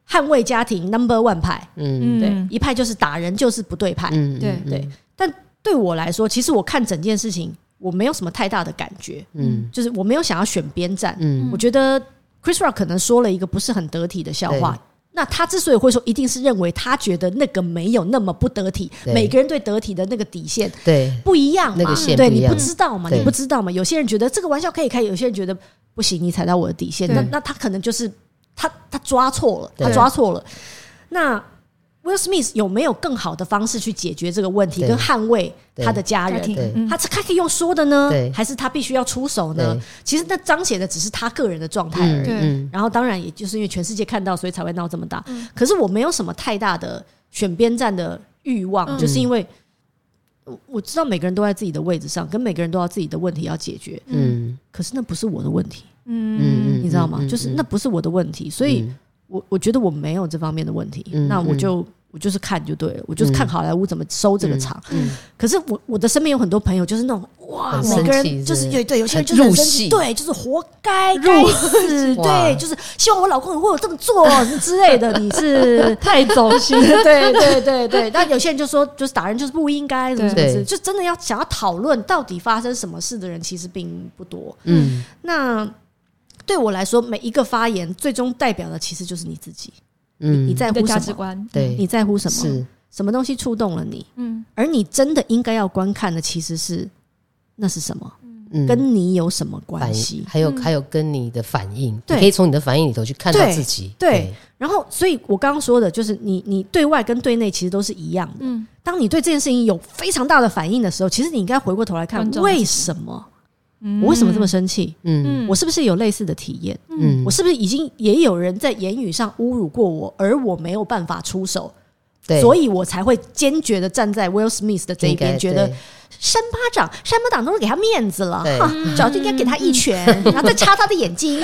捍卫家庭 Number One 派，嗯，对，一派就是打人就是不对派，嗯，对。对。但对我来说，其实我看整件事情，我没有什么太大的感觉，嗯，就是我没有想要选边站，嗯，我觉得 Chris Rock 可能说了一个不是很得体的笑话。那他之所以会说，一定是认为他觉得那个没有那么不得体。每个人对得体的那个底线对不一样嘛？对，你不知道嘛？你不知道嘛？有些人觉得这个玩笑可以开，有些人觉得不行，你踩到我的底线。那那他可能就是他他抓错了，他抓错了。那 Will Smith 有没有更好的方式去解决这个问题，跟捍卫他的家人？他他可以用说的呢，还是他必须要出手呢？其实那彰显的只是他个人的状态而已。然后当然，也就是因为全世界看到，所以才会闹这么大。可是我没有什么太大的选边站的欲望，就是因为我知道每个人都在自己的位置上，跟每个人都要自己的问题要解决。嗯，可是那不是我的问题。嗯，你知道吗？就是那不是我的问题，所以。我我觉得我没有这方面的问题，嗯、那我就我就是看就对了，我就是看好莱坞怎么收这个场。嗯嗯、可是我我的身边有很多朋友，就是那种哇，每个人就是对对，有些人就是很生气，对，就是活该该死，对，就是希望我老公也会有这么做 之类的。你是太走心，对对对对。但有些人就说，就是打人就是不应该，什么什么事，就真的要想要讨论到底发生什么事的人，其实并不多。嗯，那。对我来说，每一个发言最终代表的其实就是你自己。嗯，你在乎什么？价值观？对，你在乎什么？是什么东西触动了你？嗯，而你真的应该要观看的其实是那是什么？嗯，跟你有什么关系？还有还有跟你的反应，对，可以从你的反应里头去看到自己。对，然后，所以我刚刚说的就是，你你对外跟对内其实都是一样的。嗯，当你对这件事情有非常大的反应的时候，其实你应该回过头来看为什么。我为什么这么生气？嗯，我是不是有类似的体验？嗯，我是不是已经也有人在言语上侮辱过我，而我没有办法出手，对，所以我才会坚决的站在 Will Smith 的这一边，觉得扇巴掌，扇巴掌都是给他面子了，哈，早就应该给他一拳，然后再插他的眼睛，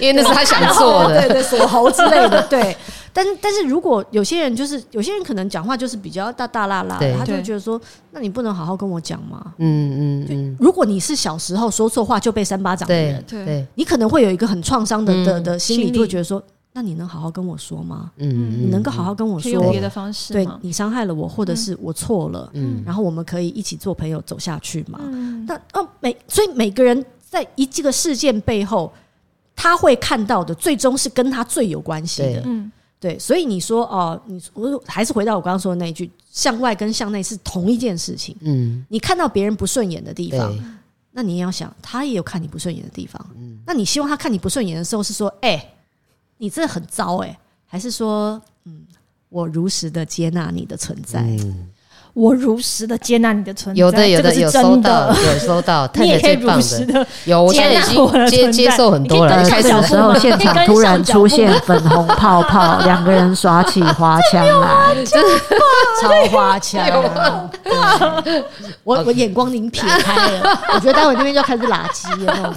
因为那是他想做的，对对，锁喉之类的，对。但但是如果有些人就是有些人可能讲话就是比较大大啦啦，他就觉得说，那你不能好好跟我讲吗？嗯嗯嗯。如果你是小时候说错话就被扇巴掌的人，对，你可能会有一个很创伤的的的心理，就会觉得说，那你能好好跟我说吗？嗯，你能够好好跟我说，用别的方式，对你伤害了我，或者是我错了，嗯，然后我们可以一起做朋友走下去嘛？那哦每所以每个人在一这个事件背后，他会看到的最终是跟他最有关系的，嗯。对，所以你说哦，你我还是回到我刚刚说的那一句，向外跟向内是同一件事情。嗯，你看到别人不顺眼的地方，那你也要想，他也有看你不顺眼的地方。嗯，那你希望他看你不顺眼的时候是说，哎、欸，你这很糟哎、欸，还是说，嗯，我如实的接纳你的存在。嗯我如实的接纳你的存在，有的有的有收到，有收到，你也可以如实的有，我现在已经接接受很多了。开始的时候，现场突然出现粉红泡泡，两个人耍起花枪来，超花枪。我我眼光已经撇开了，我觉得待会那边就要开始垃圾了。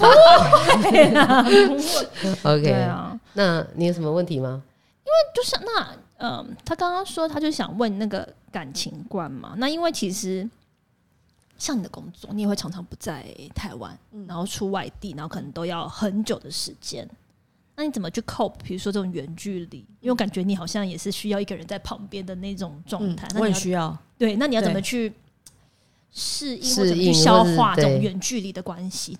，OK，啊，那你有什么问题吗？因为就是那。嗯，他刚刚说，他就想问那个感情观嘛。那因为其实像你的工作，你也会常常不在台湾，嗯、然后出外地，然后可能都要很久的时间。那你怎么去 cope？比如说这种远距离，因为我感觉你好像也是需要一个人在旁边的那种状态。嗯、我很需要。对，那你要怎么去适应或者去消化这种远距离的关系？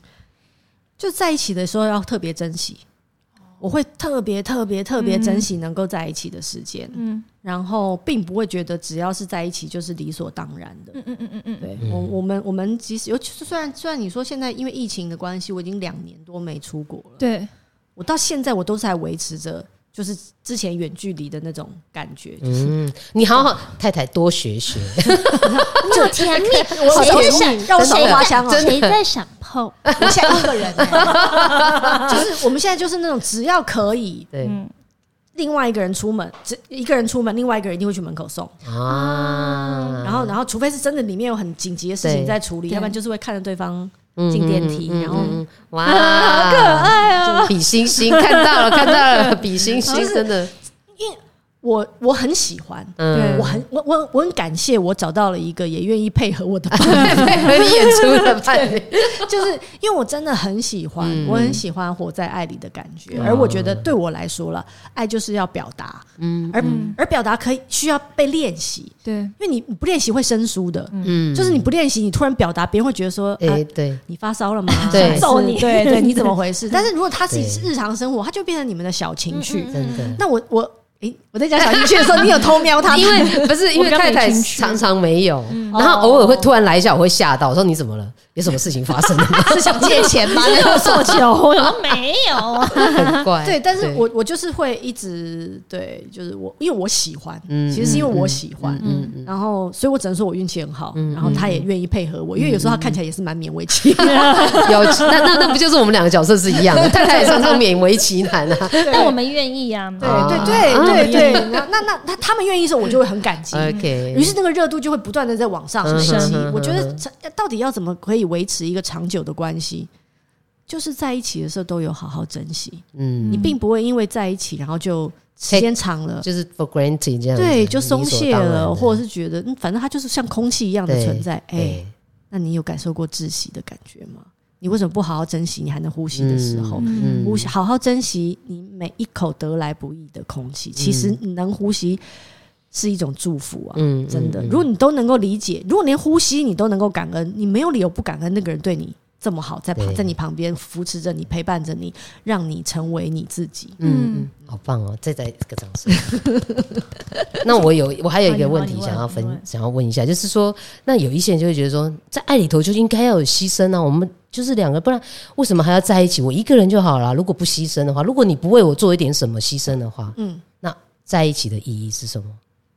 就在一起的时候要特别珍惜。我会特别特别特别珍惜能够在一起的时间，嗯，然后并不会觉得只要是在一起就是理所当然的，嗯嗯嗯嗯嗯，对我我们我们即使尤其是虽然虽然你说现在因为疫情的关系，我已经两年多没出国了，对。我到现在我都是在维持着。就是之前远距离的那种感觉，嗯，你好好太太多学学，就甜蜜，我在想，让我少花香啊，谁在闪后？我现在一个人，就是我们现在就是那种只要可以，对，另外一个人出门，只一个人出门，另外一个人一定会去门口送啊，然后然后除非是真的里面有很紧急的事情在处理，要不然就是会看着对方。进电梯，然后哇，好可爱啊！比心心看到了，看到了，比心心真的。我我很喜欢，嗯，我很我我我很感谢我找到了一个也愿意配合我的伴侣，配合你演出的伴侣，就是因为我真的很喜欢，嗯、我很喜欢活在爱里的感觉，嗯、而我觉得对我来说了，爱就是要表达，嗯，而而表达可以需要被练习，对，因为你不练习会生疏的，嗯，就是你不练习，你突然表达，别人会觉得说，哎、欸，对，你发烧了吗？对，揍你，对对，你怎么回事？但是如果它是日常生活，它就变成你们的小情趣，真的。那我我。诶，我在讲小情趣的时候，你有偷瞄他？因为不是因为太太常常没有，然后偶尔会突然来一下，我会吓到。我说你怎么了？有什么事情发生了吗？是想借钱吗？没有诉求？我说没有，很怪。对，但是我我就是会一直对，就是我因为我喜欢，其实是因为我喜欢，嗯，然后所以我只能说我运气很好，然后他也愿意配合我，因为有时候他看起来也是蛮勉为其难。有那那那不就是我们两个角色是一样的？太太也常常勉为其难啊，但我们愿意啊，对对对。对对，那那那他他们愿意的时候，我就会很感激。OK，于是那个热度就会不断的在往上。我觉得到底要怎么可以维持一个长久的关系，就是在一起的时候都有好好珍惜。嗯，你并不会因为在一起，然后就时间长了就是 for granted 这样，对，就松懈了，或者是觉得反正他就是像空气一样的存在。哎，那你有感受过窒息的感觉吗？你为什么不好好珍惜你还能呼吸的时候？呼吸，好好珍惜你每一口得来不易的空气。其实你能呼吸是一种祝福啊！嗯真的。如果你都能够理解，如果连呼吸你都能够感恩，你没有理由不感恩那个人对你这么好，在旁在你旁边扶持着你，陪伴着你，让你成为你自己。嗯，好棒哦！再再一个掌声。那我有，我还有一个问题想要分，想要问一下，就是说，那有一些人就会觉得说，在爱里头就应该要有牺牲啊，我们。就是两个，不然为什么还要在一起？我一个人就好了。如果不牺牲的话，如果你不为我做一点什么牺牲的话，嗯，那在一起的意义是什么？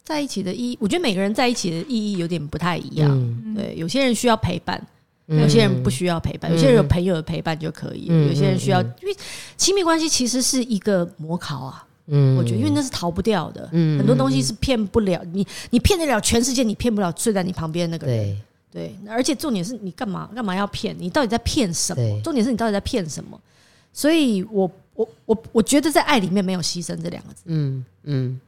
在一起的意义，我觉得每个人在一起的意义有点不太一样。嗯、对，有些人需要陪伴，有些人不需要陪伴，嗯、有些人有朋友的陪伴就可以。嗯、有些人需要，因为亲密关系其实是一个模考啊。嗯，我觉得因为那是逃不掉的。嗯，很多东西是骗不了你，你骗得了全世界，你骗不了睡在你旁边那个人。对。而且重点是你干嘛干嘛要骗？你到底在骗什么？重点是你到底在骗什么？所以我我我我觉得在爱里面没有牺牲这两个字。嗯嗯，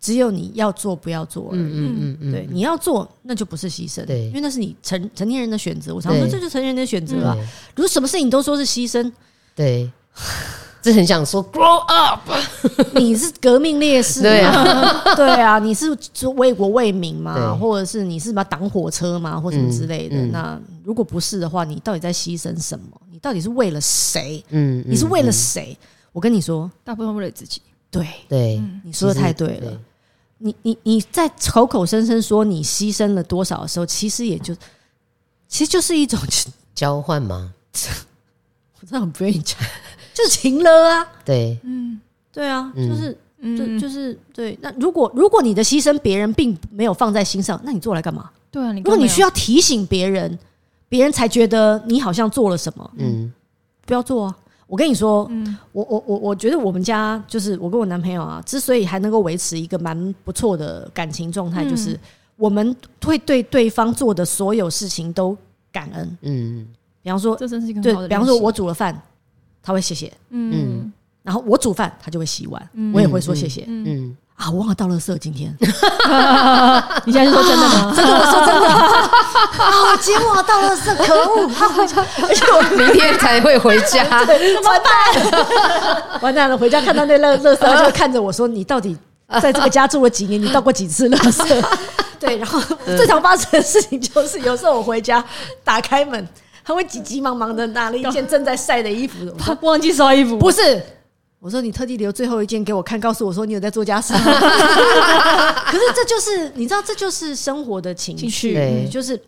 只有你要做不要做而已。嗯嗯嗯，嗯对，你要做那就不是牺牲，对，因为那是你成成年人的选择。我常说这就是成年人的选择啊。如果什么事情都说是牺牲，对。是很想说 grow up，你是革命烈士，对啊，对啊，你是为国为民嘛，或者是你是什么挡火车嘛，或什么之类的。嗯嗯、那如果不是的话，你到底在牺牲什么？你到底是为了谁？嗯，你是为了谁？嗯、我跟你说，大部分为了自己。对对，你说的太对了。对你你你在口口声声说你牺牲了多少的时候，其实也就其实就是一种交换吗？我真的很不愿意讲。就是情了啊，对，嗯，对啊，就是，就就是对。那如果如果你的牺牲别人并没有放在心上，那你做来干嘛？对啊，如果你需要提醒别人，别人才觉得你好像做了什么，嗯，不要做啊！我跟你说，嗯我我我我觉得我们家就是我跟我男朋友啊，之所以还能够维持一个蛮不错的感情状态，就是我们会对对方做的所有事情都感恩。嗯，比方说，这真是一个对，比方说我煮了饭。他会谢谢，嗯，然后我煮饭，他就会洗碗，我也会说谢谢，嗯。啊，我忘了倒垃圾，今天，你现在是说真的吗？真的，我说真的。啊，今天忘了倒垃圾，可恶，他回家，而且我明天才会回家，完蛋，完蛋了，回家看到那垃垃圾，他就看着我说：“你到底在这个家住了几年？你倒过几次垃圾？”对，然后最常发生的事情就是，有时候我回家打开门。他会急急忙忙的拿了一件正在晒的衣服，他 忘记刷衣服。不是，我说你特地留最后一件给我看，告诉我说你有在做家事。可是这就是你知道，这就是生活的情绪，就是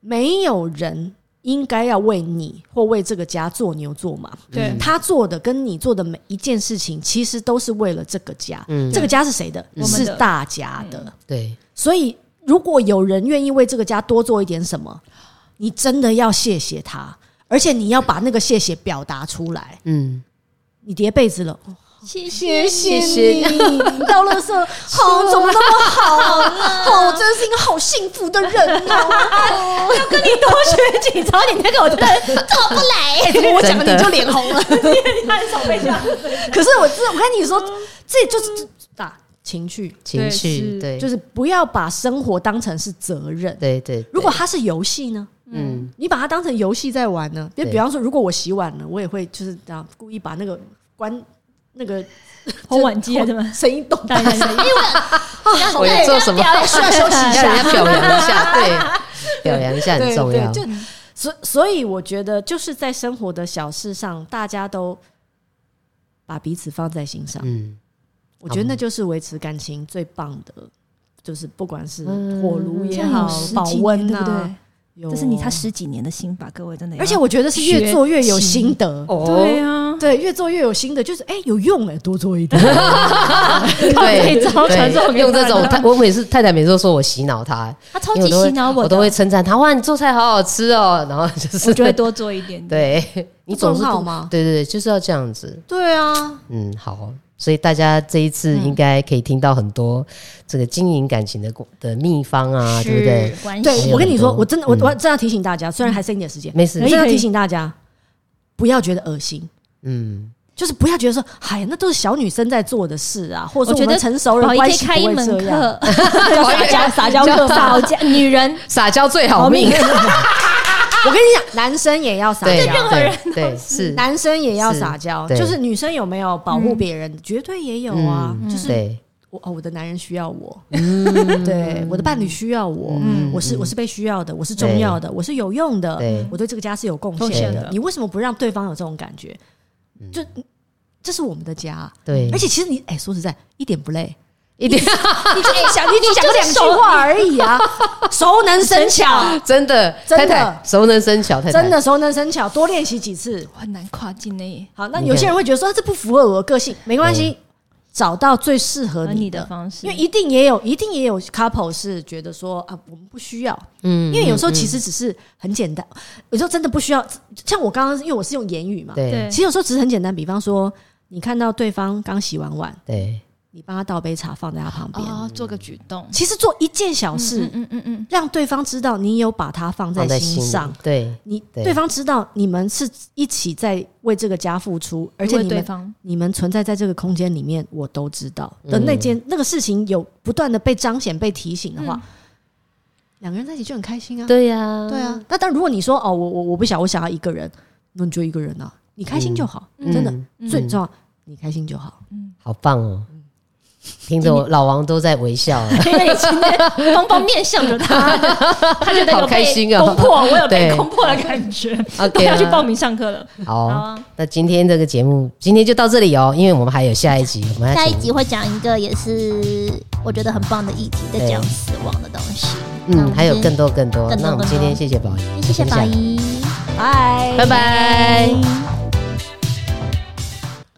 没有人应该要为你或为这个家做牛做马。对，他做的跟你做的每一件事情，其实都是为了这个家。嗯，这个家是谁的？是大家的。对，所以如果有人愿意为这个家多做一点什么。你真的要谢谢他，而且你要把那个谢谢表达出来。嗯，你叠被子了，谢谢谢谢你，你倒垃圾，好，怎么那么好啊？好，真是一个好幸福的人哦！要跟你多学几招，你那个我真的做不来。我讲了你就脸红了，你太少被讲。可是我，我跟你说，这就是打。情趣，情趣，对，就是不要把生活当成是责任。对对，如果它是游戏呢？嗯，你把它当成游戏在玩呢？就比方说，如果我洗碗了，我也会就是这样故意把那个关那个烘碗机啊，什么？声音动。大一点，因为 我要做什么？需要休息一下，要表扬一下，对，表扬一下很重要。就所所以，我觉得就是在生活的小事上，大家都把彼此放在心上。嗯，我觉得那就是维持感情最棒的，就是不管是火炉也好，保温，对不对？这是你他十几年的心法，各位真的。而且我觉得是越做越有心得。对啊，对，越做越有心得，就是哎，有用哎，多做一点。对，用这种，我每次太太每次都说我洗脑他，他超级洗脑我，我都会称赞他，哇，你做菜好好吃哦。然后就是我就会多做一点。对，你总是好吗？对对对，就是要这样子。对啊，嗯，好。所以大家这一次应该可以听到很多这个经营感情的的秘方啊，对不对？对，我跟你说，我真的，我我真要提醒大家，虽然还剩一点时间，没事，真要提醒大家，不要觉得恶心，嗯，就是不要觉得说，哎，那都是小女生在做的事啊，或者说我们成熟人关系不会这样。撒娇，撒娇 课，撒。娇，女人。撒娇最好命。我跟你讲，男生也要撒娇，对任何人对是，男生也要撒娇，就是女生有没有保护别人，绝对也有啊。就是我哦，我的男人需要我，对，我的伴侣需要我，我是我是被需要的，我是重要的，我是有用的，我对这个家是有贡献的。你为什么不让对方有这种感觉？就这是我们的家，对，而且其实你哎，说实在，一点不累。一点，你 就想，你就讲两句话而已啊，熟能生巧，真的，真的。熟能生巧，真的熟能生巧，多练习几次，很难跨境呢。好，那有些人会觉得说这不符合我的个性，没关系，找到最适合你的。方式，因为一定也有，一定也有 couple 是觉得说啊，我们不需要，嗯，因为有时候其实只是很简单，有时候真的不需要。像我刚刚，因为我是用言语嘛，对，其实有时候只是很简单，比方说你看到对方刚洗完碗，对。你帮他倒杯茶，放在他旁边，哦，做个举动。其实做一件小事，嗯嗯嗯，让对方知道你有把他放在心上。对，你对方知道你们是一起在为这个家付出，而且你们你们存在在这个空间里面，我都知道的那件那个事情有不断的被彰显、被提醒的话，两个人在一起就很开心啊。对呀，对啊。那但如果你说哦，我我我不想，我想要一个人，那你就一个人啊，你开心就好，真的最重要，你开心就好。嗯，好棒哦。听着，我老王都在微笑，因为今天方方面向着他，他觉得有被攻破，我有被攻破的感觉。OK，要去报名上课了。好，那今天这个节目今天就到这里哦，因为我们还有下一集，我们下一集会讲一个也是我觉得很棒的议题，在讲死亡的东西。嗯，还有更多更多。那我们今天谢谢宝仪，谢谢宝仪，拜。拜拜。